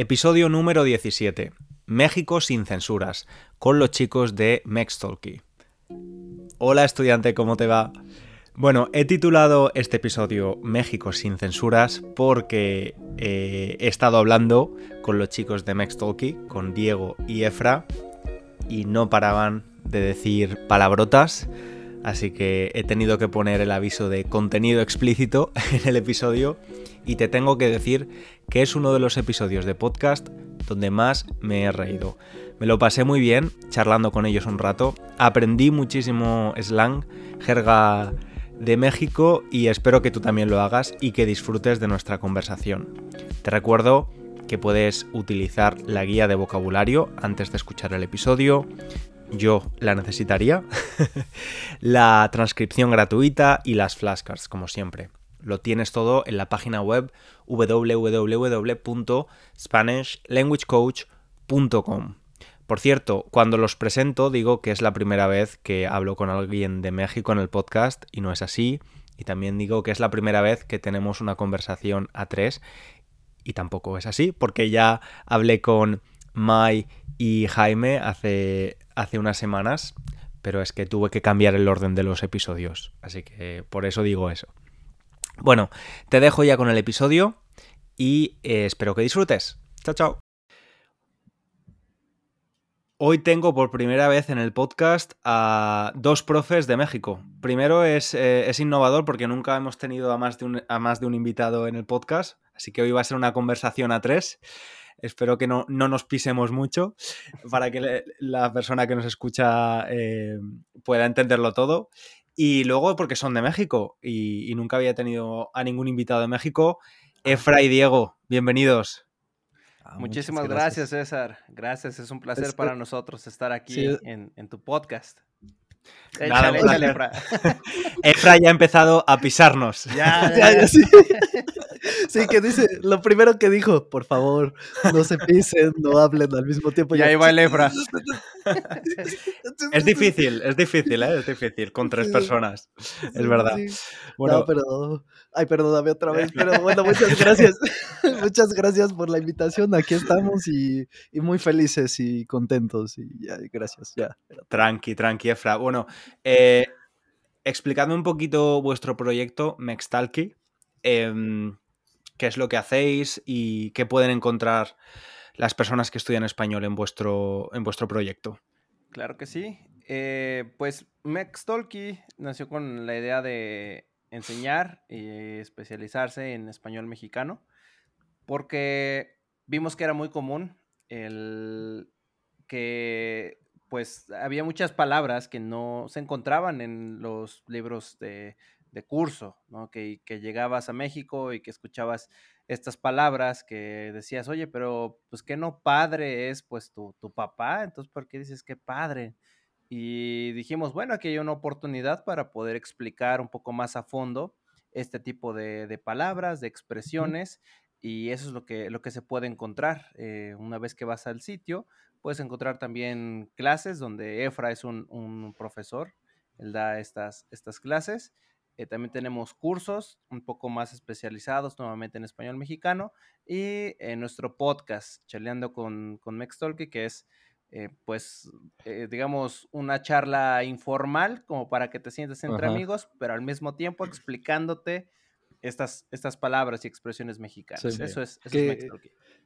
Episodio número 17. México sin censuras, con los chicos de Mextalky. Hola estudiante, ¿cómo te va? Bueno, he titulado este episodio México sin censuras porque eh, he estado hablando con los chicos de Mextalky, con Diego y Efra, y no paraban de decir palabrotas, así que he tenido que poner el aviso de contenido explícito en el episodio y te tengo que decir que es uno de los episodios de podcast donde más me he reído. Me lo pasé muy bien charlando con ellos un rato, aprendí muchísimo slang, jerga de México y espero que tú también lo hagas y que disfrutes de nuestra conversación. Te recuerdo que puedes utilizar la guía de vocabulario antes de escuchar el episodio. Yo la necesitaría. la transcripción gratuita y las flashcards, como siempre. Lo tienes todo en la página web www.spanishlanguagecoach.com. Por cierto, cuando los presento digo que es la primera vez que hablo con alguien de México en el podcast y no es así. Y también digo que es la primera vez que tenemos una conversación a tres y tampoco es así porque ya hablé con Mai y Jaime hace, hace unas semanas, pero es que tuve que cambiar el orden de los episodios. Así que por eso digo eso. Bueno, te dejo ya con el episodio y eh, espero que disfrutes. Chao, chao. Hoy tengo por primera vez en el podcast a dos profes de México. Primero es, eh, es innovador porque nunca hemos tenido a más, de un, a más de un invitado en el podcast, así que hoy va a ser una conversación a tres. Espero que no, no nos pisemos mucho para que la persona que nos escucha eh, pueda entenderlo todo. Y luego porque son de México y, y, nunca había tenido a ningún invitado de México. Efra y Diego, bienvenidos. Ah, Muchísimas gracias. gracias. César. Gracias, es un placer es para nosotros estar aquí sí. en, en, tu podcast. Nada, échale, échale, Efra. Efra ya ha empezado a pisarnos. Ya, ya, ya sí. Sí, que dice, lo primero que dijo, por favor, no se pisen, no hablen al mismo tiempo. Y ahí va el Efra. es difícil, es difícil, ¿eh? Es difícil, con tres personas, es verdad. Sí. Bueno, no, pero, ay, perdóname otra vez, pero bueno, muchas gracias. muchas gracias por la invitación, aquí estamos y, y muy felices y contentos y ya, gracias, ya. Tranqui, tranqui, Efra. Bueno, eh, explicadme un poquito vuestro proyecto, Mextalki. Eh, qué es lo que hacéis y qué pueden encontrar las personas que estudian español en vuestro, en vuestro proyecto. Claro que sí. Eh, pues Mextalki nació con la idea de enseñar y especializarse en español mexicano, porque vimos que era muy común el que pues había muchas palabras que no se encontraban en los libros de, de curso, ¿no? Que, que, llegabas a México y que escuchabas estas palabras que decías, oye, pero pues que no padre es pues tu, tu papá, entonces ¿por qué dices que padre? Y dijimos, bueno, aquí hay una oportunidad para poder explicar un poco más a fondo este tipo de, de palabras, de expresiones, y eso es lo que, lo que se puede encontrar. Eh, una vez que vas al sitio, puedes encontrar también clases donde Efra es un, un profesor, él da estas, estas clases. Eh, también tenemos cursos un poco más especializados, nuevamente en español mexicano, y nuestro podcast, Chaleando con, con Mextalky, que es, eh, pues, eh, digamos, una charla informal, como para que te sientes entre Ajá. amigos, pero al mismo tiempo explicándote estas, estas palabras y expresiones mexicanas. Sí, eso es, eso que, es.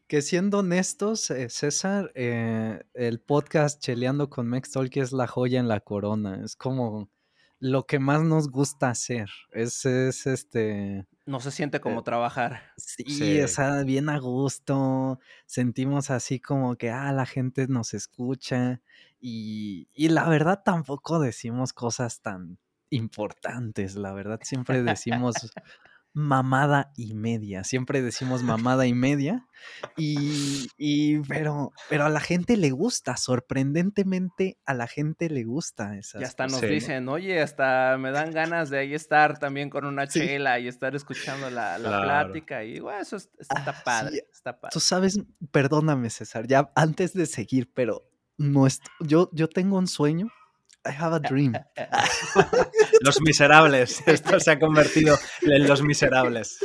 Que siendo honestos, César, el podcast Cheleando con Mextalky es la joya en la corona. Es como lo que más nos gusta hacer. Es, es este. No se siente como eh, trabajar. Sí, sí, o sea, bien a gusto. Sentimos así como que, ah, la gente nos escucha. Y, y la verdad tampoco decimos cosas tan importantes. La verdad siempre decimos mamada y media. Siempre decimos mamada y media. Y, y, pero, pero a la gente le gusta, sorprendentemente a la gente le gusta esas Y hasta nos sí. dicen, oye, hasta me dan ganas de ahí estar también con una sí. chela y estar escuchando la, la claro. plática. Y bueno, eso está ah, padre, sí. está padre. Tú sabes, perdóname, César, ya antes de seguir, pero no yo, yo tengo un sueño I have a dream. los miserables. Esto se ha convertido en los miserables.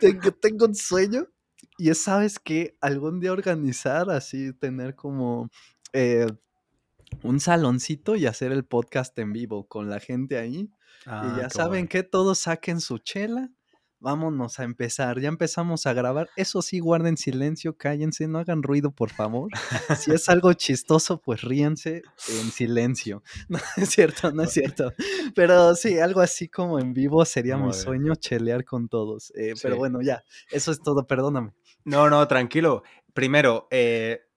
Tengo, tengo un sueño y es, ¿sabes qué? Algún día organizar, así, tener como eh, un saloncito y hacer el podcast en vivo con la gente ahí. Ah, y ya qué saben que todos saquen su chela. Vámonos a empezar. Ya empezamos a grabar. Eso sí, guarden silencio, cállense, no hagan ruido, por favor. Si es algo chistoso, pues ríense en silencio. No es cierto, no es cierto. Pero sí, algo así como en vivo sería mi Muy bien. sueño chelear con todos. Eh, Pero bueno, ya, eso es todo, perdóname. No, no, tranquilo. Primero, eh,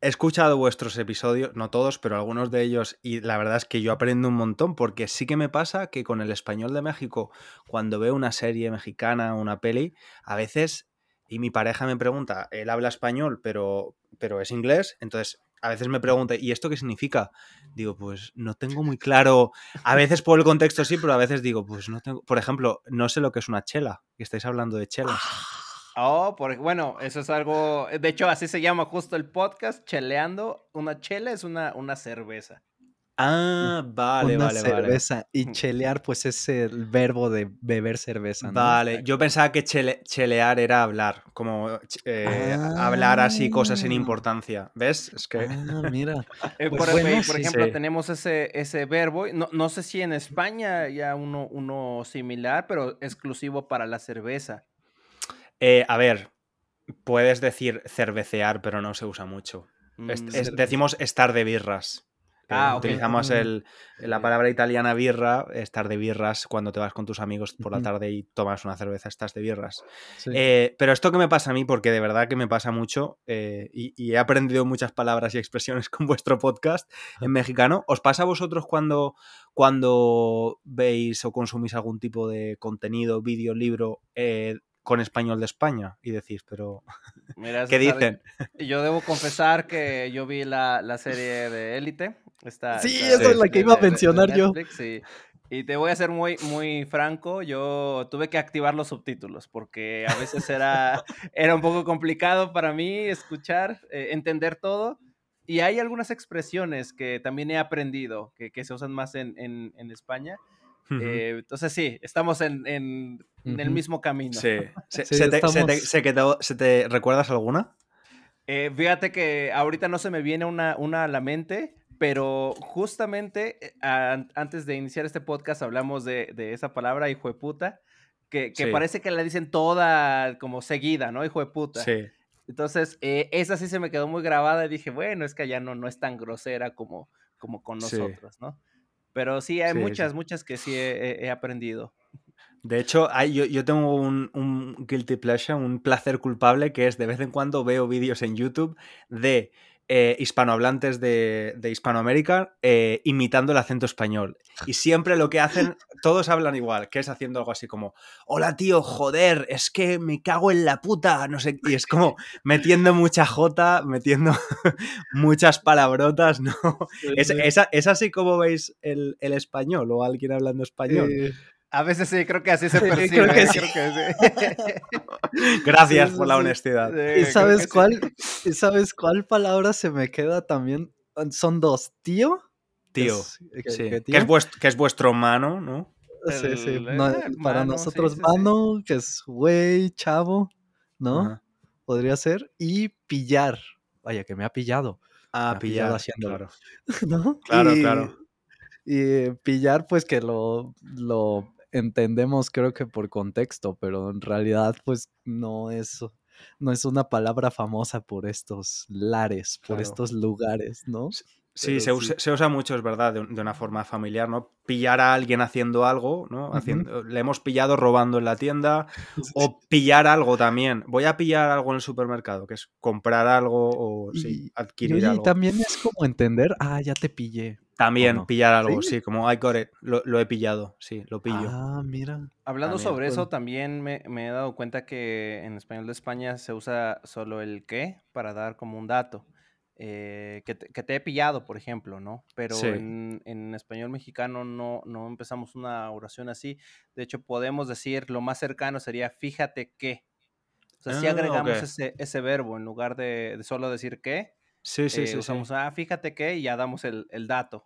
he escuchado vuestros episodios, no todos, pero algunos de ellos, y la verdad es que yo aprendo un montón, porque sí que me pasa que con el español de México, cuando veo una serie mexicana, una peli, a veces, y mi pareja me pregunta, él habla español, pero, pero es inglés, entonces a veces me pregunta, ¿y esto qué significa? Digo, pues no tengo muy claro, a veces por el contexto sí, pero a veces digo, pues no tengo, por ejemplo, no sé lo que es una chela, que estáis hablando de chelas. Oh, por, bueno, eso es algo. De hecho, así se llama justo el podcast, cheleando. Una chela es una, una cerveza. Ah, vale, Una vale, vale. cerveza. Y chelear, pues es el verbo de beber cerveza, ¿no? Vale, yo pensaba que chele- chelear era hablar, como eh, hablar así cosas sin Ah. importancia. ¿Ves? Es que... Ah, mira. Eh, Pues por, bueno, por sí, ejemplo, sí. tenemos ese, ese verbo. No, no sé si en España ya uno, uno similar, pero exclusivo para la cerveza. Eh, a ver, puedes decir cervecear, pero no se usa mucho. Mm, es- decimos estar de birras. Eh, Ah, ok. Utilizamos el, la palabra italiana birra, estar de birras, cuando te vas con tus amigos por la tarde y tomas una cerveza, estás de birras. Sí. Eh, pero esto que me pasa a mí, porque de verdad que me pasa mucho eh, y, y he aprendido muchas palabras y expresiones con vuestro podcast en mexicano, ¿os pasa a vosotros cuando, cuando veis o consumís algún tipo de contenido, vídeo, libro eh, con español de España? Y decís, pero Mira, ¿qué dicen? Yo debo confesar que yo vi la, la serie de Élite. esta- Sí, esta esa es la que iba a de- de- de mencionar yo. Y, y te voy a ser muy, muy franco, yo tuve que activar los subtítulos porque a veces era, era un poco complicado para mí escuchar, eh, entender todo. Y hay algunas expresiones que también he aprendido que, que se usan más en, en- en España. Ujú. Eh, entonces sí, estamos en, en- en el mismo camino. Sí. ¿Se, Sí, se te, se te- se quedó- se te- recuerdas alguna? Eh, fíjate que ahorita no se me viene una, una a la mente, pero justamente eh, an- antes de iniciar este podcast hablamos de, de esa palabra, hijo de puta, que, que Sí. parece que la dicen toda como seguida, ¿no? Hijo de puta. Sí. Entonces, eh, esa sí se me quedó muy grabada y dije, bueno, es que allá no, no es tan grosera como, como con Sí. nosotros, ¿no? Pero sí, hay Sí, sí. muchas, muchas que sí he, he- he aprendido. De hecho, hay- yo, yo tengo un, un guilty pleasure, un placer culpable, que es de vez en cuando veo vídeos en YouTube de eh, hispanohablantes de, de Hispanoamérica eh, imitando el acento español. Y siempre lo que hacen, todos hablan igual, que es haciendo algo así como, hola tío, joder, es que me cago en la puta, no sé, y es como metiendo mucha jota, metiendo muchas palabrotas, ¿no? Es, es, es así como veis el, el español o alguien hablando español. Eh, A veces sí, creo que así se Creo percibe. que sí. Creo que sí. Gracias por la honestidad. Sí, ¿Y sabes sí. cuál? ¿Y sabes cuál palabra se me queda también? Son dos. Tío. Tío, es- que- Sí, que que, tío. es vuestro, que es vuestro mano, ¿no? Sí, sí, no, eh, para mano, nosotros, sí, sí, sí. mano, que es güey, chavo, ¿no? Ajá. Podría ser. Y pillar. Vaya, que me ha pillado. Ah, Me ha pillado pillar, haciéndolo. claro. ¿no? Claro, y, claro. Y eh, pillar, pues que lo, lo entendemos, creo que por contexto, pero en realidad, pues no es, no es una palabra famosa por estos lares, por Claro. estos lugares, ¿no? Sí, se usa, se usa mucho, es verdad, de, un- de una forma familiar, ¿no? Pillar a alguien haciendo algo, ¿no? Haciendo, Le hemos pillado robando en la tienda o pillar algo también. Voy a pillar algo en el supermercado, que es comprar algo o sí, Y- Y, adquirir oye, y algo. también es como entender, ah, ya te pillé. También no? pillar algo, ¿Sí? sí, como I got it, lo, lo he pillado, sí, lo pillo. Ah, mira. Hablando También. sobre eso, también me, me he dado cuenta que en español de España se usa solo el qué para dar como un dato. Eh, que, te, que te he pillado, por ejemplo, ¿no? Pero Sí. en, en español mexicano no, no empezamos una oración así. De hecho, podemos decir, lo más cercano sería fíjate que. O sea, si Ah, agregamos ese, ese verbo en lugar de, de solo decir que, Sí, sí, eh, sí, sí. usamos, ah, fíjate que y ya damos el, el dato,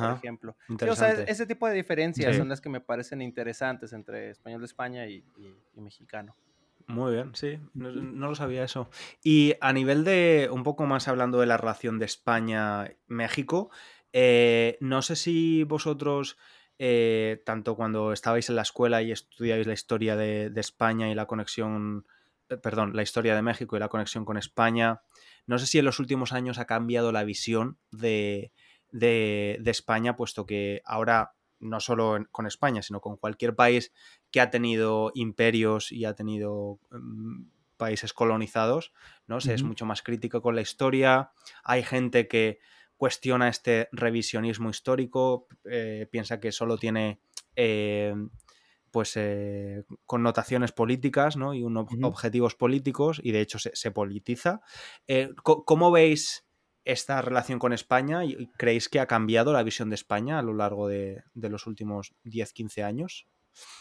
por ejemplo. Sí, o sea, interesante. ese tipo de diferencias Sí. son las que me parecen interesantes entre español de España y, y- y mexicano. Muy bien, sí, no, no, lo sabía eso. Y a nivel de, un poco más hablando de la relación de España-México, eh, no sé si vosotros, eh, tanto cuando estabais en la escuela y estudiáis la historia de, de España y la conexión, eh, perdón, la historia de México y la conexión con España, no sé si en los últimos años ha cambiado la visión de, de, de España, puesto que ahora no solo en, con España, sino con cualquier país que ha tenido imperios y ha tenido um, países colonizados, ¿no? Se uh -huh. es mucho más crítico con la historia. Hay gente que cuestiona este revisionismo histórico, eh, piensa que solo tiene eh, pues eh, connotaciones políticas ¿no? y un ob uh -huh. objetivos políticos y de hecho se, se politiza. ¿Cómo veis esta relación con España? ¿Creéis que ha cambiado la visión de España a lo largo de, de los últimos 10-15 años?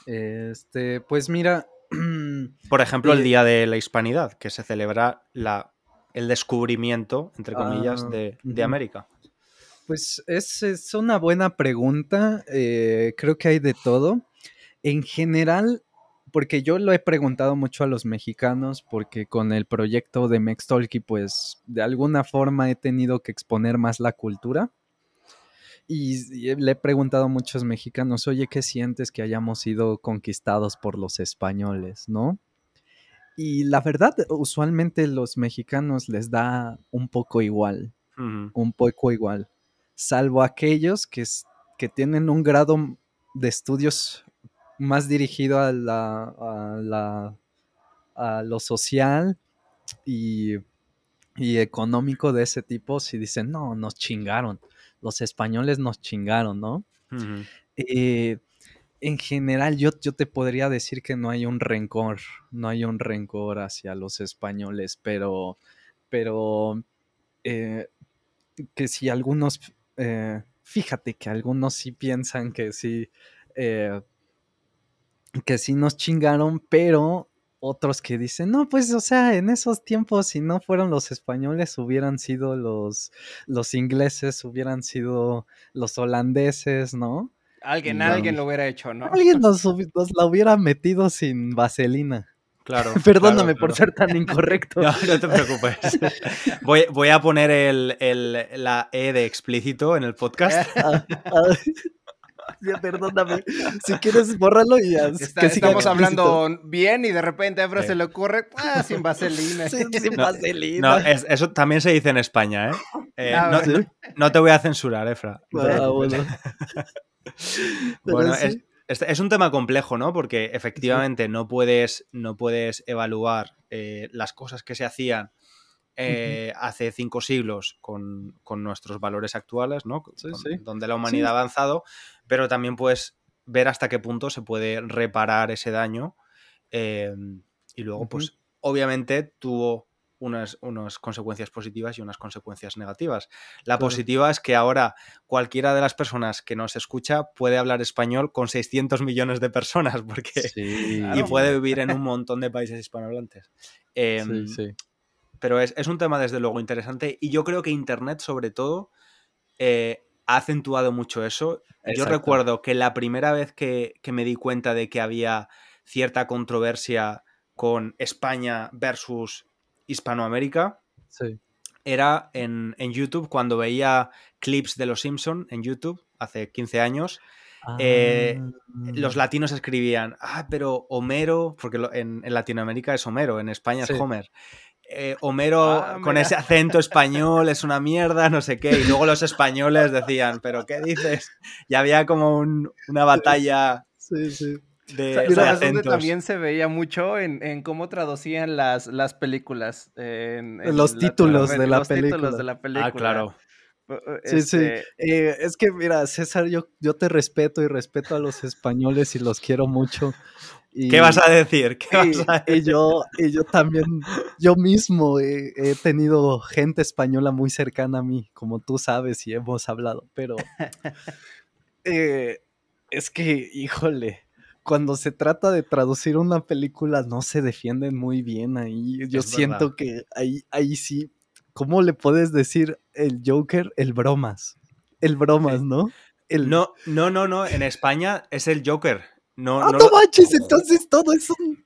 Este, pues mira. Por ejemplo, el Día de la Hispanidad, que se celebra la, el descubrimiento, entre comillas, uh, de, de, América. Pues es, es una buena pregunta. Eh, creo que hay de todo. En general, porque yo lo he preguntado mucho a los mexicanos, porque con el proyecto de Mextalki, pues de alguna forma he tenido que exponer más la cultura. Y, y, le he preguntado a muchos mexicanos, oye, ¿qué sientes que hayamos sido conquistados por los españoles, no? Y la verdad, usualmente los mexicanos les da un poco igual, uh -huh. un poco igual, salvo aquellos que, que tienen un grado de estudios más dirigido a, la, a, la, a lo social y, y, económico de ese tipo, si dicen, no, nos chingaron, los españoles nos chingaron, ¿no? Uh -huh. eh, en general, yo, yo, te podría decir que no hay un rencor, no hay un rencor hacia los españoles, pero, pero eh, que si algunos, eh, fíjate que algunos sí piensan que sí, eh, que sí nos chingaron, pero otros que dicen, no, pues, o sea, en esos tiempos, si no fueron los españoles, hubieran sido los, los ingleses, hubieran sido los holandeses, ¿no? Alguien, y, alguien lo hubiera hecho, ¿no? Alguien nos, nos la hubiera metido sin vaselina. Claro. Perdóname claro, claro. por ser tan incorrecto. no, no te preocupes. Voy, voy a poner el, el, la E de explícito en el podcast. Ya, perdóname. Si quieres, bórralo y ya. Está, que estamos hablando bien y de repente a Efra sí. se le ocurre, ah, sin vaselina. Sí, sin no, vaselina. No, es, eso también se dice en España, ¿eh? eh ah, no, ¿sí? no, te voy a censurar, Efra. Ah, bueno. bueno, sí. es, es, un tema complejo, ¿no? Porque efectivamente no, puedes, no puedes evaluar eh, las cosas que se hacían eh, uh -huh. hace cinco siglos con, con, nuestros valores actuales, ¿no? Sí, con, sí. Donde la humanidad sí. ha avanzado, pero también puedes ver hasta qué punto se puede reparar ese daño. Eh, y luego, uh -huh. pues, obviamente tuvo unas, unas, consecuencias positivas y unas consecuencias negativas. La claro. positiva es que ahora cualquiera de las personas que nos escucha puede hablar español con 600 millones de personas porque sí, claro. y puede vivir en un montón de países hispanohablantes. Eh, sí, sí. Pero es, es, un tema desde luego interesante y yo creo que Internet sobre todo eh, ha acentuado mucho eso. Exacto. Yo recuerdo que la primera vez que, que, me di cuenta de que había cierta controversia con España versus Hispanoamérica sí. era en, en, YouTube cuando veía clips de Los Simpson en YouTube hace 15 años. Ah. Eh, los latinos escribían, ah, pero Homero, porque en, en Latinoamérica es Homero, en España sí. es Homer eh, Homero ah, con ese acento español es una mierda, no sé qué, y luego los españoles decían, pero ¿qué dices? Y había como un, una batalla sí, sí. de, o sea, de también se veía mucho en, en, cómo traducían las, las películas. En, en los, la, títulos, de la los títulos de la película. Ah, claro. Sí, este... sí. Eh, es que, mira, César, yo, yo te respeto y respeto a los españoles y los quiero mucho. Y, ¿Qué vas a decir? ¿Qué y, vas a decir? Y, yo, y yo también, yo mismo he, he, tenido gente española muy cercana a mí, como tú sabes y hemos hablado, pero eh, es que, híjole, cuando se trata de traducir una película no se defienden muy bien ahí. Yo es siento verdad. que ahí, ahí sí, ¿cómo le puedes decir el Joker? El bromas. El bromas, ¿no? El... No, no, no, no. En España es el Joker. No, ah, no, no manches, entonces todo es un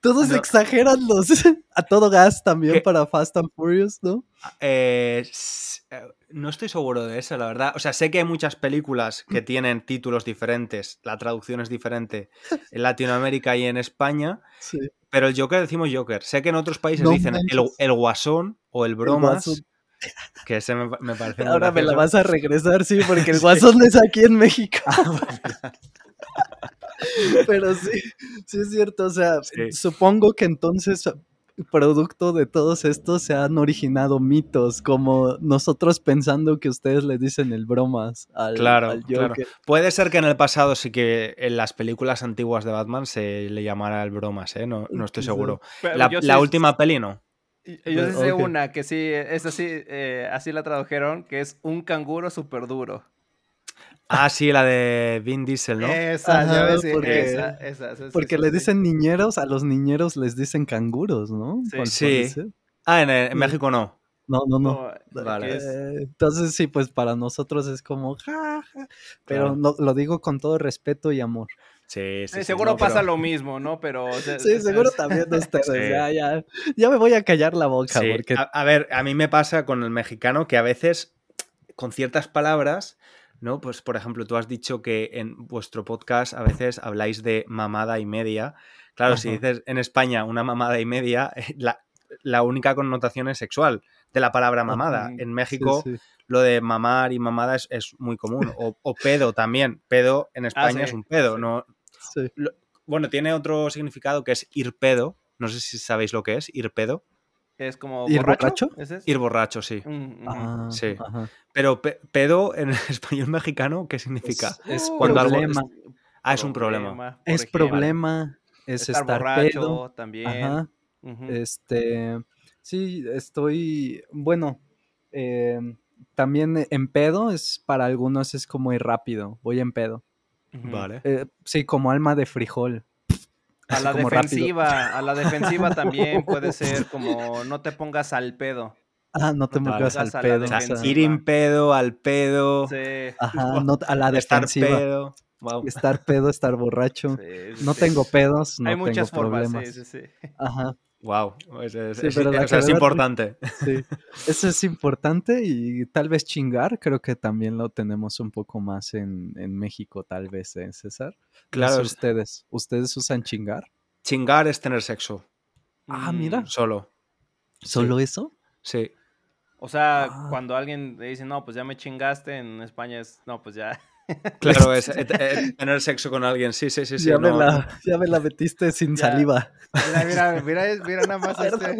Todos No. exageran los a todo gas también ¿Qué? para Fast and Furious, ¿no? Eh, s- eh, no estoy seguro de eso, la verdad. O sea, sé que hay muchas películas que tienen títulos diferentes, la traducción es diferente en Latinoamérica y en España, Sí. pero el Joker decimos Joker. Sé que en otros países No dicen el, el Guasón o el Bromas, Guasón. que ese me, me parece Ahora me la vas a regresar, sí, porque el guasón es aquí en México. Pero sí, sí es cierto. O sea, Sí. supongo que entonces, producto de todos estos, se han originado mitos, como nosotros pensando que ustedes le dicen el bromas al, Claro, al claro. Puede ser que en el pasado sí que en las películas antiguas de Batman se le llamara el Bromas, ¿eh? No, no estoy Sí. seguro. Pero La, sí- última peli no. Yo sí sé una que sí, es así, eh, así la tradujeron, que es un canguro súper duro. Ah, sí, la de Vin Diesel, ¿no? Esa, ya Ajá, ves, sí, porque- esa, Porque le sí. dicen niñeros, a los niñeros les dicen canguros, ¿no? Sí. Sí. Ah, en, en Sí. México no. No, no, no. Vale. Eh, entonces sí, pues para nosotros es como, ja, ja, pero Claro. no, lo digo con todo respeto y amor. Sí, sí. Sí, seguro no, pasa pero- lo mismo, ¿no? Pero. o sea, Sí, seguro es- también de ustedes. Sí. Ya, ya, ya me voy a callar la boca Sí, porque a, a ver, a mí me pasa con el mexicano que a veces con ciertas palabras, ¿no? Pues por ejemplo, tú has dicho que en vuestro podcast a veces habláis de mamada y media. Claro, si dices en España una mamada y media, la, la única connotación es sexual de la palabra mamada. Ajá. En México sí. lo de mamar y mamada es, es muy común. O, o pedo también. Pedo en España sí, es un pedo. ¿no? Bueno, tiene otro significado que es ir pedo. No sé si sabéis lo que es, ir pedo. Es como. ¿Ir borracho? es? Ir borracho, sí. Mm, mm. Ah, Sí. ajá. Pero pe- pedo en español mexicano, ¿qué significa? Es, es Uh, Cuando algo problema. Ah, es un problema. Es ejemplo. problema. Es Estar, estar, borracho pedo. también. Ajá. Este. Sí, estoy. Bueno. eh, también en pedo es para algunos es como ir rápido. Voy en pedo. Vale. Eh, sí, como alma de frijol. A la rápido. defensiva, a la defensiva también puede ser como no te pongas al pedo. Ah, no te No pongas al pedo. O ir en pedo, al pedo, Sí. Ajá, no, a la estar defensiva. pedo. Wow. Estar pedo, estar borracho. sí, sí, No tengo pedos, no Hay tengo muchas problemas. Ajá, Wow. Es, es- Sí, es- pero la o sea, es que- importante. sí. Eso es importante y tal vez chingar, creo que también lo tenemos un poco más en, en México, tal vez, ¿eh, César? No Claro, sé ustedes. ¿Ustedes usan chingar? Chingar es tener sexo. Ah, Mm, mira. Solo. ¿Solo eso? Sí. O sea, Ah. cuando alguien le dice, no, pues ya me chingaste, en España es, no, pues ya. Claro, es eh, eh, tener sexo con alguien. Sí, sí, sí. sí ya, me la, ya me la metiste sin Ya. saliva. Mira, mira, mira, nada más este.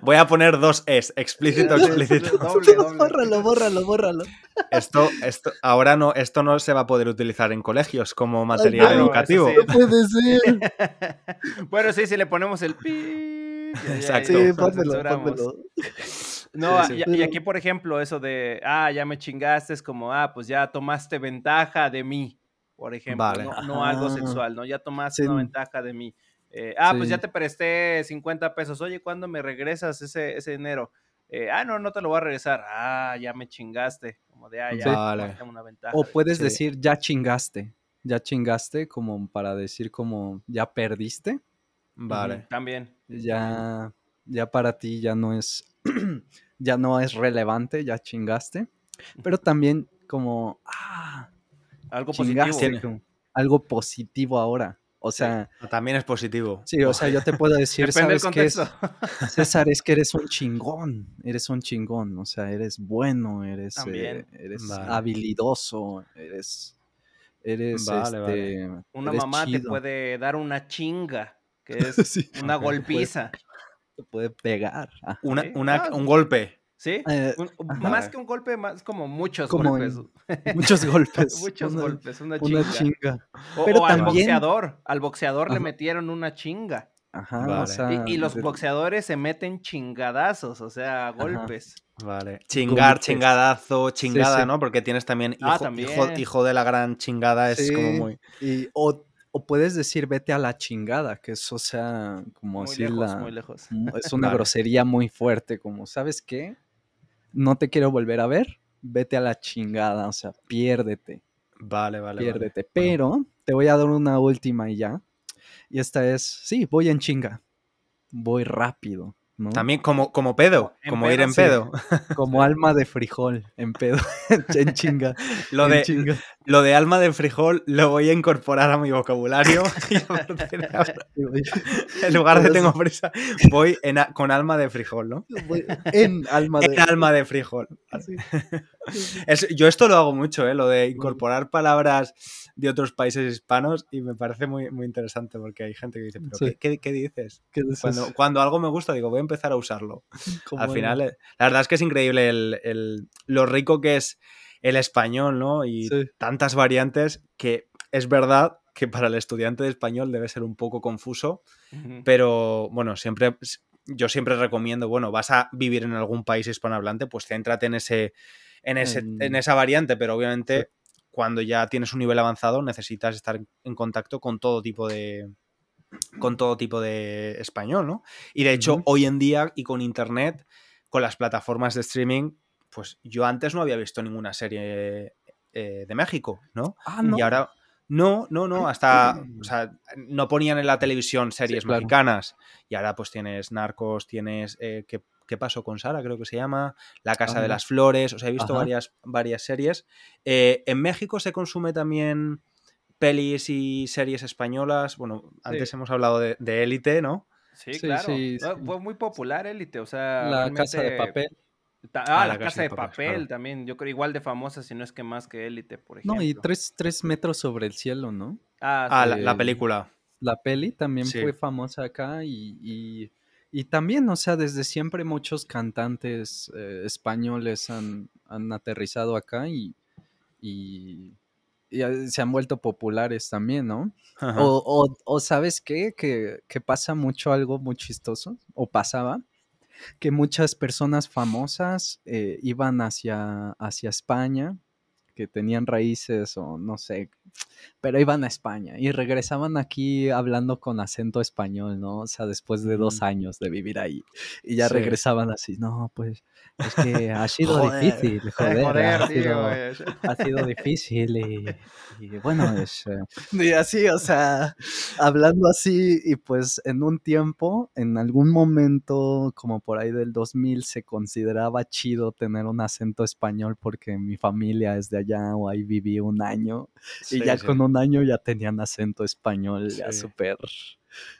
Voy a poner dos es, explícito, explícito. Doble, doble. Bórralo, bórralo, bórralo. Esto, esto, ahora no, esto no se va a poder utilizar en colegios como material no, educativo. sí. No puede ser. bueno, sí, si le ponemos el pi. Exacto. Sí, lo pónmelo, pónmelo. No, Sí, sí. y- Y, aquí, por ejemplo, eso de, ah, ya me chingaste, es como, ah, pues ya tomaste ventaja de mí, por ejemplo, Vale. no, no algo Ajá. sexual, ¿no? Ya tomaste Sí. una ventaja de mí. Eh, ah, pues ya te presté 50 pesos, oye, ¿cuándo me regresas ese, ese dinero? Eh, ah, no, no te lo voy a regresar. Ah, ya me chingaste. Como de, ah, ya Vale. una ventaja. O de- puedes decir ya chingaste. Ya chingaste, como para decir como ya perdiste. Vale. También. Ya, ya para ti ya no es, ya no es relevante, ya chingaste. Pero también como, ah, Algo positivo. como algo positivo ahora. O sea, También es positivo. sí, o sea, yo te puedo decir, ¿sabes qué es? César, es que eres un chingón, eres un chingón, o sea, eres bueno, eres, También. eh, eres Vale. habilidoso, eres, eres, Vale, vale. este, Una eres mamá te puede dar una chinga, que es Sí, una golpiza. Te puede pegar. Una, Sí. una- Ah. un golpe. ¿Sí? Eh, Un- más que un golpe, más como muchos Como golpes. Muchos golpes. Muchos una- golpes, una Una chinga. O, Pero o al boxeador. Al boxeador le metieron una chinga. Ajá, Vale. o sea, Y, y los de- boxeadores se meten chingadazos, o sea, golpes. Vale. Chingar, Golpes. chingadazo, chingada, sí. ¿no? Porque tienes también hijo, Ah, también. hijo, hijo de la gran chingada, es Sí, como muy. y- o, o puedes decir vete a la chingada, que eso sea como Muy lejos, la- muy lejos. es una grosería muy fuerte, como, ¿sabes qué? No te quiero volver a ver, vete a la chingada, o sea, piérdete, Vale, vale. vale. piérdete. Bueno, Pero te voy a dar una última y ya. Y esta es, sí, voy en chinga. Voy rápido. ¿No? También como, como pedo, En como pedo, ir en sí. pedo. Como alma de frijol, en pedo, en chinga. Lo en de, chinga. lo de alma de frijol lo voy a incorporar a mi vocabulario. y ahora, en lugar de tengo prisa, voy en a- con alma de frijol, ¿no? Voy en alma de En alma de frijol. Sí. Es- yo esto lo hago mucho, ¿eh? lo de incorporar palabras de otros países hispanos y me parece muy, muy interesante porque hay gente que dice, ¿pero Sí. qué, qué- qué dices? ¿Qué dices? Cuando, cuando algo me gusta, digo, voy a empezar a usarlo. Como Al final, eh, la verdad es que es increíble el, el- lo rico que es el español, ¿no? Y Sí. tantas variantes que es verdad que para el estudiante de español debe ser un poco confuso, pero bueno, siempre yo siempre recomiendo, bueno, vas a vivir en algún país hispanohablante, pues céntrate en ese en, ese, En- en esa variante, pero obviamente cuando ya tienes un nivel avanzado necesitas estar en- contacto con todo tipo de con todo tipo de español, ¿no? Y de hecho, hoy en día y con internet, con las plataformas de streaming, pues yo antes no había visto ninguna serie eh, de México, ¿no? Ah, no. Y ahora. No, no, no, hasta. O sea, no ponían en la televisión series claro. mexicanas. Y ahora, pues tienes Narcos, tienes. eh, ¿qué, qué pasó con Sara? Creo que se llama. La Casa de las Flores. O sea, he visto Ajá. varias, varias series. Eh, en México se consume también pelis y series españolas. Bueno, antes hemos hablado de, de Élite, ¿no? Sí, Sí, claro. sí, Fue- sí. Fue muy popular Élite, o sea. La casa de papel. Ta- Ah, Ah, la, casa, de papel, claro. también. Yo creo igual de famosa, si no es que más que Élite, por ejemplo. No, y tres, tres metros sobre el cielo, ¿no? Ah, Ah, sí. la, la película. La peli también Sí. fue famosa acá y, y, y también, o sea, desde siempre muchos cantantes eh, españoles han, han aterrizado acá y, y, y, eh, se han vuelto populares también, ¿no? O- o ¿sabes qué? Que, que pasa mucho algo muy chistoso, o pasaba, que muchas personas famosas eh, iban hacia, hacia España, que tenían raíces o no sé, pero iban a España y regresaban aquí hablando con acento español, ¿no? O sea, después de dos años de vivir ahí. Y ya Sí. regresaban así, no, pues es que ha sido Joder. difícil, joder, joder, ha, tío, sido, güey. ha sido difícil y, y bueno, es... eh, Y así, o sea, hablando así y pues en un tiempo, en algún momento, como por ahí del 2000, se consideraba chido tener un acento español porque mi familia es de allá o ahí viví un año y ya sí. con un año ya tenían acento español, ya súper,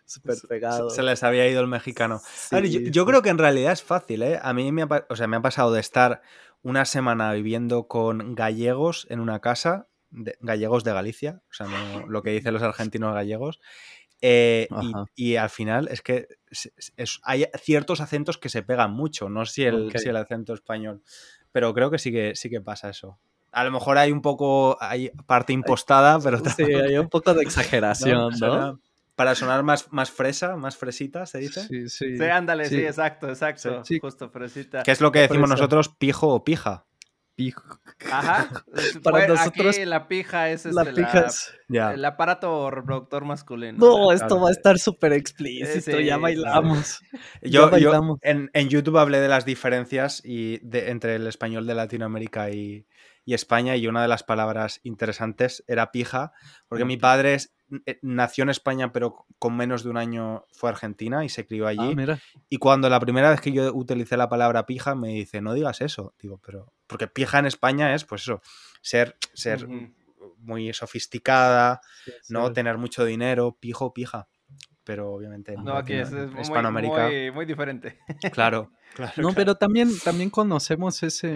súper pegado. Se, les había ido el mexicano. A ver, yo, creo que en realidad es fácil, ¿eh? A mí me ha, o sea, me ha pasado de estar una semana viviendo con gallegos en una casa, de- gallegos de Galicia, o sea, no lo que dicen los argentinos gallegos, eh, y, al final es que es- es- hay ciertos acentos que se pegan mucho, no sé si el, si el acento español, pero creo que sí que sí que pasa eso. A lo mejor hay un poco, hay parte impostada, pero Sí, hay un poco de exageración, ¿no? Para sonar más, más fresa, más fresita, se dice. Sí, sí. Sí, ándale, sí, Sí. exacto, exacto. Sí. Justo, fresita. Que es lo que decimos fresa. nosotros, pijo o pija. Pijo. Ajá. Para pues, nosotros, aquí la pija es La este, pija la- es- Ya. el aparato reproductor masculino. No, ¿verdad? esto claro. va a estar súper explícito, Sí, ya claro. bailamos. Yo, Ya yo en, en YouTube hablé de las diferencias y de- entre el español de Latinoamérica y, y España y una de las palabras interesantes era pija, porque mi padre es- eh, nació en España pero con menos de un año fue a Argentina y se crió allí. Ah, mira. Y cuando la primera vez que yo utilicé la palabra pija me dice, no digas eso. Digo, pero... Porque pija en España es, pues eso, ser, ser muy sofisticada, no Sí. tener mucho dinero, pijo, pija. Pero obviamente en No, aquí es, es muy, Hispanoamérica. muy, muy diferente. Claro, claro. No, claro. pero también, también conocemos ese,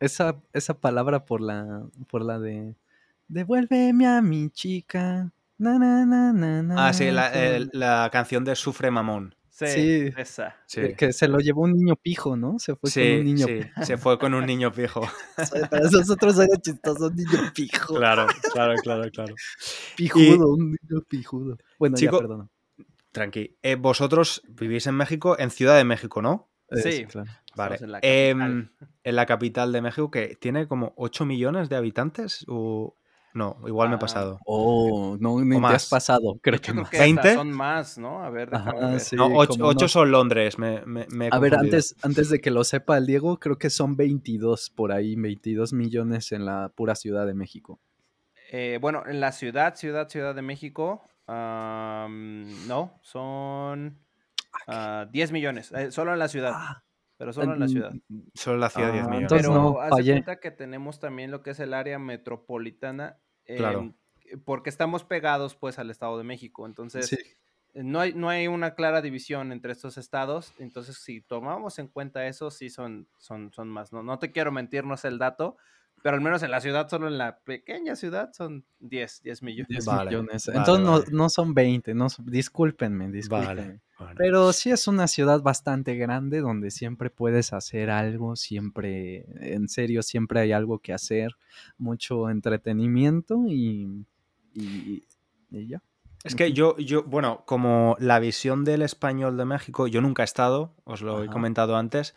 esa, esa palabra por la, por la de devuélveme a mi chica. Na, na, na, na, na, Ah, sí, la, el- la canción de Sufre Mamón. Sí, Sí. esa. Sí, que- se lo llevó un niño pijo, ¿no? Se fue con un niño sí, se fue con un niño pijo. pijo. Para nosotros era chistoso, un niño pijo. Claro, claro, claro, claro. Pijudo, un niño pijudo. Bueno, Chico- ya, perdón. Tranqui. Eh, vosotros vivís en México, en Ciudad de México, ¿no? Eh, Sí. claro. Vale. en la Em, capital. en la capital de México, que tiene como 8 millones de habitantes. O... No, igual me he Ah, pasado. Oh, no, ni te más. has pasado, creo que más. que hasta 20. son más, ¿no? A ver, Ajá, ver. sí. no, 8, como unos- son Londres. Me, me- me he A ver, antes, antes de que lo sepa el Diego, creo que son 22 por ahí, 22 millones en la pura Ciudad de México. Eh, bueno, en la ciudad, ciudad, Ciudad de México, no, son 10 millones, eh, solo en la ciudad. Ah, pero solo en la ciudad. Solo en la ciudad 10 ah, millones. Pero no, hace cuenta que tenemos también lo que es el área metropolitana. Claro. porque estamos pegados pues al Estado de México. Entonces, no, hay, no hay una clara división entre estos estados. Entonces, si tomamos en cuenta eso, sí son, son, son más. No, no te quiero mentir, no sé el dato, pero al menos en la ciudad, solo en la pequeña ciudad, son 10, 10 millones. millones. Entonces no, no, son 20, no discúlpenme, discúlpenme. Pero sí es una ciudad bastante grande donde siempre puedes hacer algo, siempre, en serio, siempre hay algo que hacer, mucho entretenimiento y, y, ya. Es que yo, yo, bueno, como la visión del español de México, yo nunca he estado, os lo he comentado antes,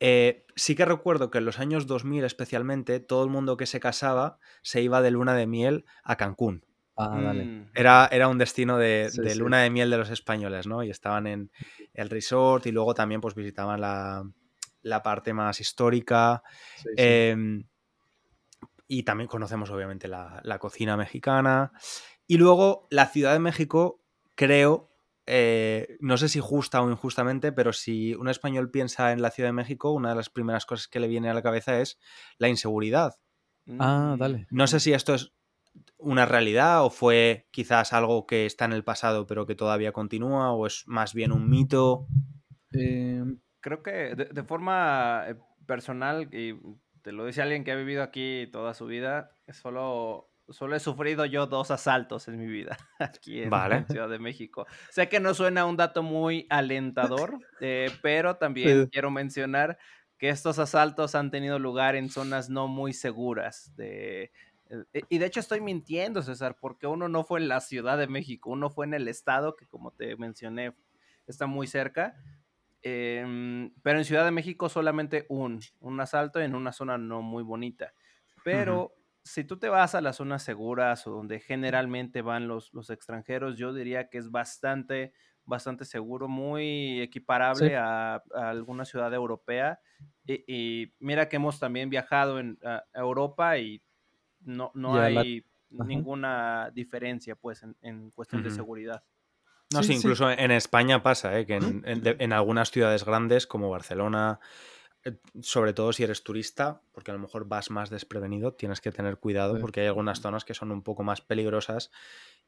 eh, sí que recuerdo que en los años 2000 especialmente, todo el mundo que se casaba se iba de luna de miel a Cancún. Ah, mm. Era, era un destino de, luna de miel de los españoles, ¿no? Y estaban en el resort y luego también pues visitaban la, parte más histórica. Em, y también conocemos obviamente la, la, cocina mexicana. Y luego la Ciudad de México, creo, eh, no sé si justa o injustamente, pero si un español piensa en la Ciudad de México, una de las primeras cosas que le viene a la cabeza es la inseguridad. Ah, mm. dale. No sé si esto es una realidad o fue quizás algo que está en el pasado pero que todavía continúa o es más bien un mito. Em, creo que de, forma eh, personal, y te lo dice alguien que ha vivido aquí toda su vida, solo solo he sufrido yo dos asaltos en mi vida aquí en Ciudad de México. Sé que no suena un dato muy alentador, eh, pero también quiero mencionar que estos asaltos han tenido lugar en zonas no muy seguras. De, eh, y de hecho estoy mintiendo, César, porque uno no fue en la Ciudad de México, uno fue en el estado, que como te mencioné, está muy cerca. Em, pero en Ciudad de México solamente un, un asalto en una zona no muy bonita. Pero si tú te vas a las zonas seguras o donde generalmente van los, los extranjeros, yo diría que es bastante, bastante seguro, muy equiparable a, alguna ciudad europea. Y, mira que hemos también viajado en a Europa y no, no hay ninguna diferencia pues en, cuestión de seguridad. No, sí, incluso en España pasa, ¿eh? que en, en, algunas ciudades grandes como Barcelona, sobre todo si eres turista, porque a lo mejor vas más desprevenido, tienes que tener cuidado porque hay algunas zonas que son un poco más peligrosas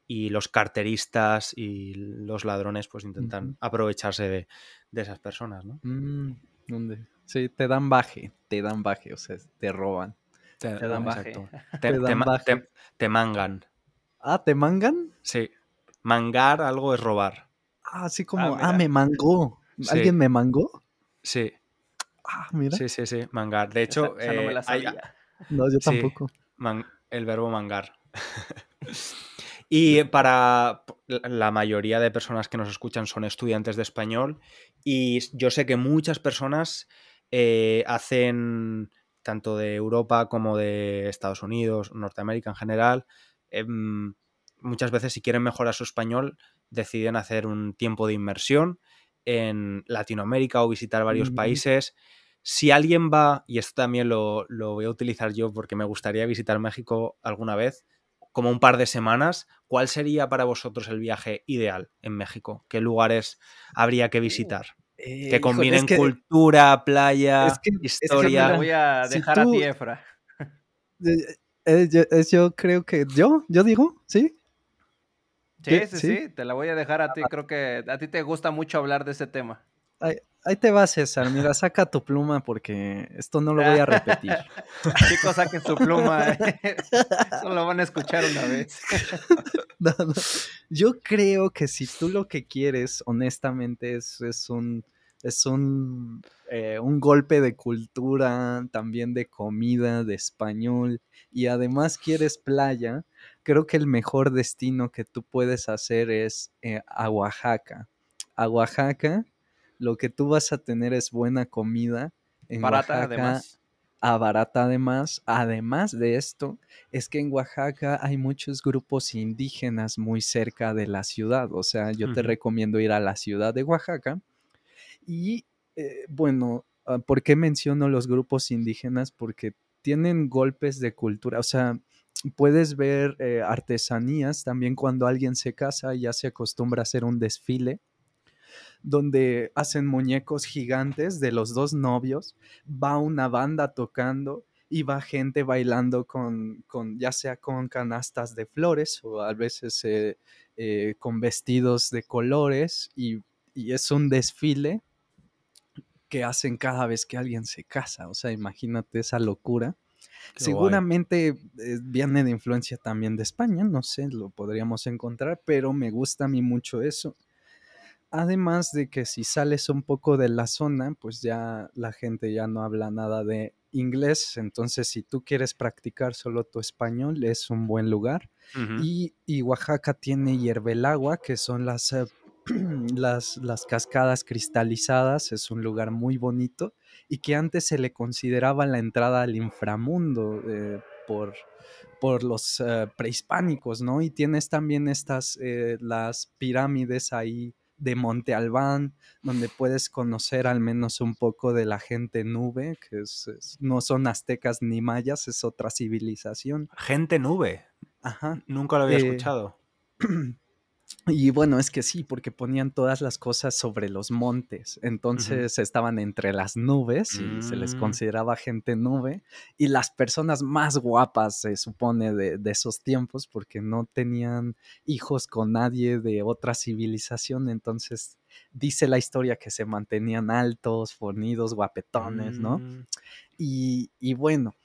y los carteristas y los ladrones pues intentan aprovecharse de, esas personas, ¿no? Mm, sí, te dan baje, te dan baje, o sea, te roban. Te, dan baje. Te, mangan. Ah, ¿te mangan? Sí. Mangar algo es robar. Ah, así como, ah, me mangó. ¿Alguien me mangó? Sí. Ah, mira. Sí, sí, sí, mangar. De hecho, no me la eh, no, yo tampoco. el verbo mangar. y para la mayoría de personas que nos escuchan son estudiantes de español y yo sé que muchas personas eh, hacen tanto de Europa como de Estados Unidos, Norteamérica en general, em, muchas veces si quieren mejorar su español deciden hacer un tiempo de inmersión en Latinoamérica o visitar varios países. Si alguien va, y esto también lo, voy a utilizar yo porque me gustaría visitar México alguna vez, como un par de semanas, ¿cuál sería para vosotros el viaje ideal en México? ¿Qué lugares habría que uh, visitar? que eh, combinen cultura, playa, historia. Es voy a dejar a ti, Efra. Eh, eh, yo, creo que. ¿Yo? ¿Yo digo? ¿Sí? Sí, sí, sí, te la voy a dejar a ti. Creo que a ti te gusta mucho hablar de ese tema. Ahí, te va, César. Mira, saca tu pluma porque esto no lo voy a repetir. Chicos, saquen su pluma. Solo lo van a escuchar una vez. Yo creo que si tú lo que quieres, honestamente, es, es un es un, eh, un, golpe de cultura, también de comida, de español, y además quieres playa, creo que el mejor destino que tú puedes hacer es eh, a Oaxaca. A Oaxaca, lo que tú vas a tener es buena comida. En barata además. A barata además. Además de esto, es que en Oaxaca hay muchos grupos indígenas muy cerca de la ciudad. O sea, yo te recomiendo ir a la ciudad de Oaxaca. Y eh, bueno, ah, ¿por qué menciono los grupos indígenas? Porque tienen golpes de cultura. O sea, puedes ver eh, artesanías también cuando alguien se casa, ya se acostumbra a hacer un desfile donde hacen muñecos gigantes de los dos novios, va una banda tocando y va gente bailando con, con ya sea con canastas de flores o a veces eh, eh, con vestidos de colores y, y es un desfile que hacen cada vez que alguien se casa. O sea, imagínate esa locura. Qué Seguramente eh, viene de influencia también de España, no sé, lo podríamos encontrar, pero me gusta a mí mucho eso. Además de que si sales un poco de la zona, pues ya la gente ya no habla nada de inglés, entonces si tú quieres practicar solo tu español es un buen lugar. Y, y Oaxaca tiene hierbelagua, que son las, eh, las, las cascadas cristalizadas, es un lugar muy bonito y que antes se le consideraba la entrada al inframundo eh, por, por los eh, prehispánicos, ¿no? Y tienes también estas, eh, las pirámides ahí de Monte Albán, donde puedes conocer al menos un poco de la gente nube, que es- es- no son aztecas ni mayas, es otra civilización. Gente nube. Ajá. Nunca lo había Eh, escuchado. Y bueno, es que sí, porque ponían todas las cosas sobre los montes. Entonces estaban entre las nubes y se les Mm. consideraba gente nube. Y las personas más guapas, se supone, de, de esos tiempos, porque no tenían hijos con nadie de otra civilización. Entonces dice la historia que se mantenían altos, fornidos, guapetones, ¿no? Mm. Y, y bueno,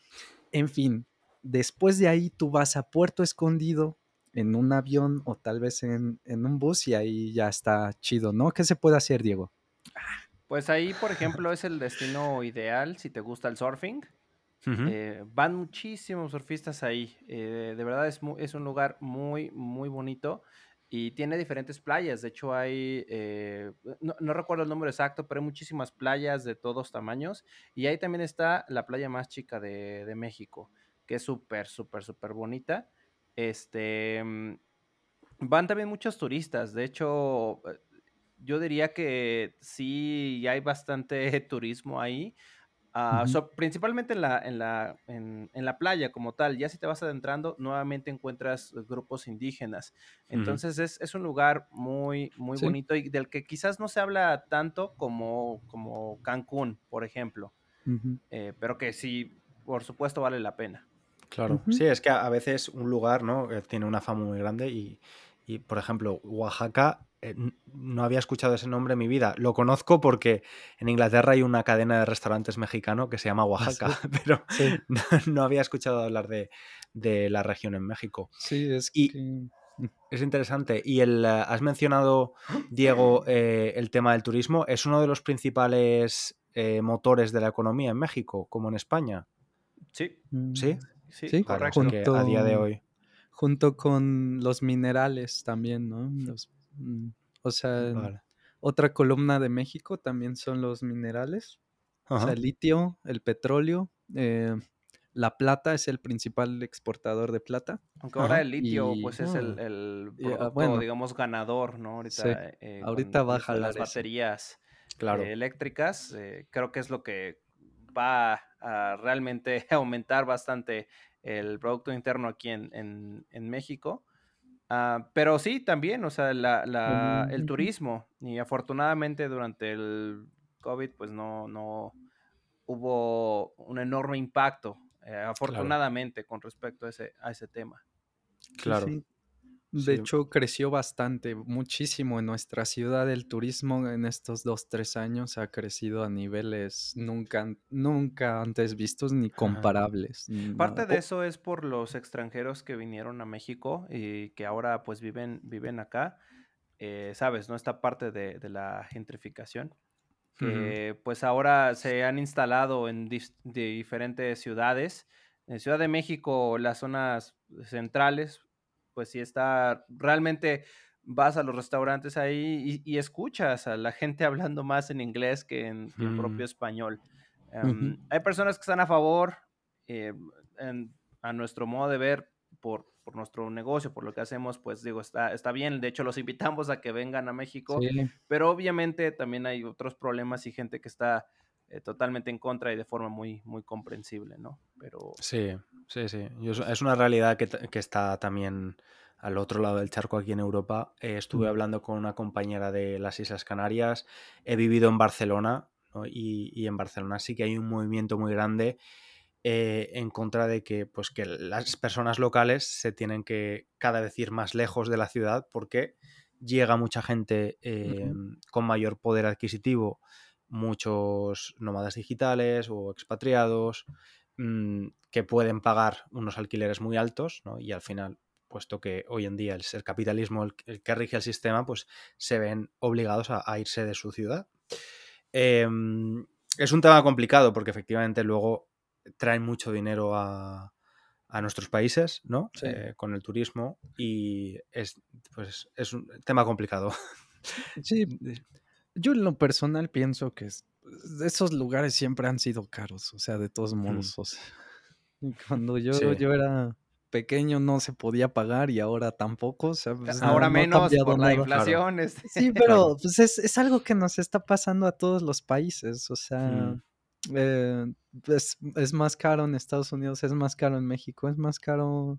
en fin, después de ahí tú vas a Puerto Escondido en un avión o tal vez en, en un bus y ahí ya está chido, ¿no? ¿Qué se puede hacer, Diego? Pues ahí, por ejemplo, es el destino ideal si te gusta el surfing. Ujú. Eh, van muchísimos surfistas ahí. eh, de verdad es, es un lugar muy, muy bonito y tiene diferentes playas. De hecho, hay, eh, no, no recuerdo el número exacto, pero hay muchísimas playas de todos tamaños. Y ahí también está la playa más chica de, de México, que es súper, súper, súper bonita. Este, mm, van también muchos turistas. De hecho, eh, yo diría que sí hay bastante turismo ahí. Ah, so- principalmente en la, en, la, en, en la playa como tal. Ya si te vas adentrando, nuevamente encuentras grupos indígenas. Entonces es, es un lugar muy, muy Sí. bonito y del que quizás no se habla tanto como, como Cancún, por ejemplo. eh, pero que sí, por supuesto, vale la pena. Claro. Sí, es que a veces un lugar, ¿no? Eh, tiene una fama muy grande y, y, por ejemplo, Oaxaca, eh, no había escuchado ese nombre en mi vida. Lo conozco porque en Inglaterra hay una cadena de restaurantes mexicano que se llama Ah, sí, Oaxaca, pero sí, no, no había escuchado hablar de, de la región en México. sí, es Y que... mm, es interesante. Y el, eh, has mencionado, Diego, eh, el tema del turismo. ¿Es uno de los principales eh, motores de la economía en México, como en España? Sí, ¿Sí? Sí, Sí, correcto. que a día de junto, hoy. junto con los minerales también, ¿no? Los, mm, o sea, Vale. otra columna de México también son los minerales. O sea, el litio, el petróleo, eh, la plata es el principal exportador de plata. Aunque ahora Ajá. el litio, Y, pues es el, Ah, el y, ah, bueno, digamos, ganador, ¿no? sí, Ahorita eh, ahorita a de las baterías claro. eh, eléctricas, eh, creo que es lo que va a realmente aumentar bastante el Producto Interno aquí en, en- en México. Ah, pero sí, también, o sea, la, la- el turismo. Y afortunadamente durante el COVID, pues no, no hubo un enorme impacto, eh, Claro, afortunadamente, con respecto a ese, a ese tema. Sí, claro. sí. De Sí. hecho, creció bastante, muchísimo en nuestra ciudad. El turismo en estos dos, tres años ha crecido a niveles nunca, nunca antes vistos ni comparables. ni Parte nada. de eso es por los extranjeros que vinieron a México y que ahora pues viven, viven acá. Eh, Sabes, ¿no? Esta parte de, de la gentrificación, pues ahora se han instalado en diferentes ciudades. En Ciudad de México, las zonas centrales, pues sí está, realmente vas a los restaurantes ahí y, y escuchas a la gente hablando más en inglés que en, que en propio español. Ujú, Em, hay personas que están a favor, eh, en- a nuestro modo de ver, por, por nuestro negocio, por lo que hacemos, pues digo, está, está bien. De hecho, los invitamos a que vengan a México, Sí, pero obviamente también hay otros problemas y gente que está eh, totalmente en contra y de forma muy, muy comprensible, ¿no? Pero Sí. Sí, sí. es una realidad que, está también al otro lado del charco aquí en Europa. Eh, estuve hablando con una compañera de las Islas Canarias. He vivido en Barcelona y, en Barcelona sí que hay un movimiento muy grande eh, en contra de que, pues, que las personas locales se tienen que cada vez ir más lejos de la ciudad porque llega mucha gente em, con mayor poder adquisitivo, muchos nómadas digitales o expatriados mm, que pueden pagar unos alquileres muy altos y al final puesto que hoy en día es el capitalismo el, que rige el sistema, pues se ven obligados a, irse de su ciudad. Em, es un tema complicado porque efectivamente luego traen mucho dinero a, nuestros países, ¿no? Eh, con el turismo y es, pues, es un tema complicado. Sí, yo en lo personal pienso que esos lugares siempre han sido caros, o sea, de todos mm. modos. cuando yo, yo era pequeño no se podía pagar y ahora tampoco. Pues, ahora menos por la inflación. Este. Sí, pero pues es, algo que nos está pasando a todos los países. O sea, mm. Eh, es, más caro en Estados Unidos, es más caro en México, es más caro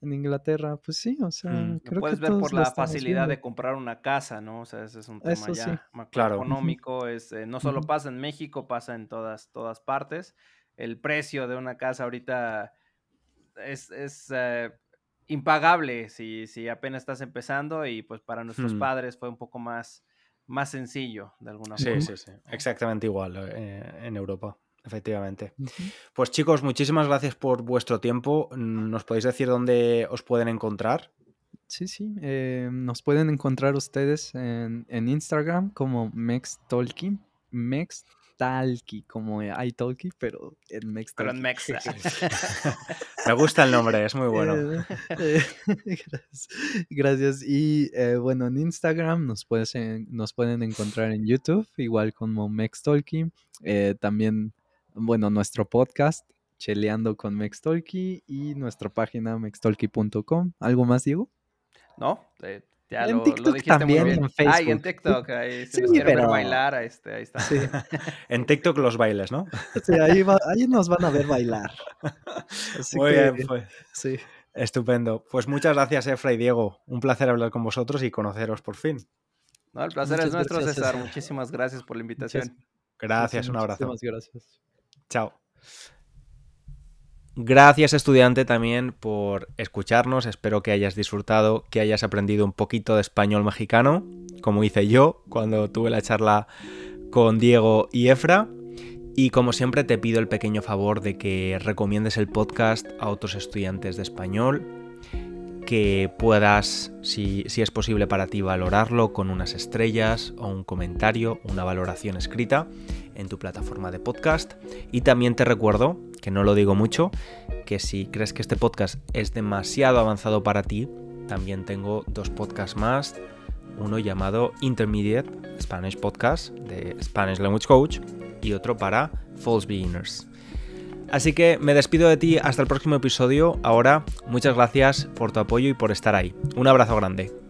en Inglaterra, pues sí, o sea, mm. creo puedes ver por la facilidad de comprar una casa, ¿no? O sea, ese es un tema ya claro. económico, es, eh, no solo pasa en México, pasa en todas, todas partes. El precio de una casa ahorita es, eh, impagable si, si apenas estás empezando y pues para nuestros hmm. padres fue un poco más más sencillo, de alguna forma. Sí, sí, sí. Exactamente igual eh, en Europa, efectivamente. Pues chicos, muchísimas gracias por vuestro tiempo. ¿Nos podéis decir dónde os pueden encontrar? Sí, sí. Eh, nos pueden encontrar ustedes en, Instagram como MexTalky. Mex Talki, como iTalki, pero en Mex. Pero en Mex. Me gusta el nombre, es muy bueno. Eh, eh, gracias. Y eh, bueno, en Instagram nos, nos pueden encontrar en YouTube, igual como Mextalky. también, bueno, nuestro podcast, Cheleando con Mextalky, y nuestra página mextalky.com. ¿Algo más, Diego? No, en TikTok también, en Facebook. Ay, en TikTok, ahí, si sí, ver bailar, este, ahí está. en TikTok los bailes, ¿no? Sí, ahí, ahí nos van a ver bailar. muy bien, pues. Sí. Estupendo. Pues muchas gracias, Efra y Diego. Un placer hablar con vosotros y conoceros por fin. No, el placer es nuestro, César. Muchísimas gracias por la invitación. gracias, un abrazo. Muchísimas gracias. Chao. Gracias estudiante también por escucharnos, espero que hayas disfrutado, que hayas aprendido un poquito de español mexicano, como hice yo cuando tuve la charla con Diego y Efra. Y como siempre te pido el pequeño favor de que recomiendes el podcast a otros estudiantes de español, que puedas, si, si, es posible para ti, valorarlo con unas estrellas o un comentario, una valoración escrita en tu plataforma de podcast. Y también te recuerdo, que no lo digo mucho, que si crees que este podcast es demasiado avanzado para ti, también tengo dos podcasts más. Uno llamado Intermediate Spanish Podcast de Spanish Language Coach y otro para False Beginners. Así que me despido de ti hasta el próximo episodio. Ahora, muchas gracias por tu apoyo y por estar ahí. Un abrazo grande.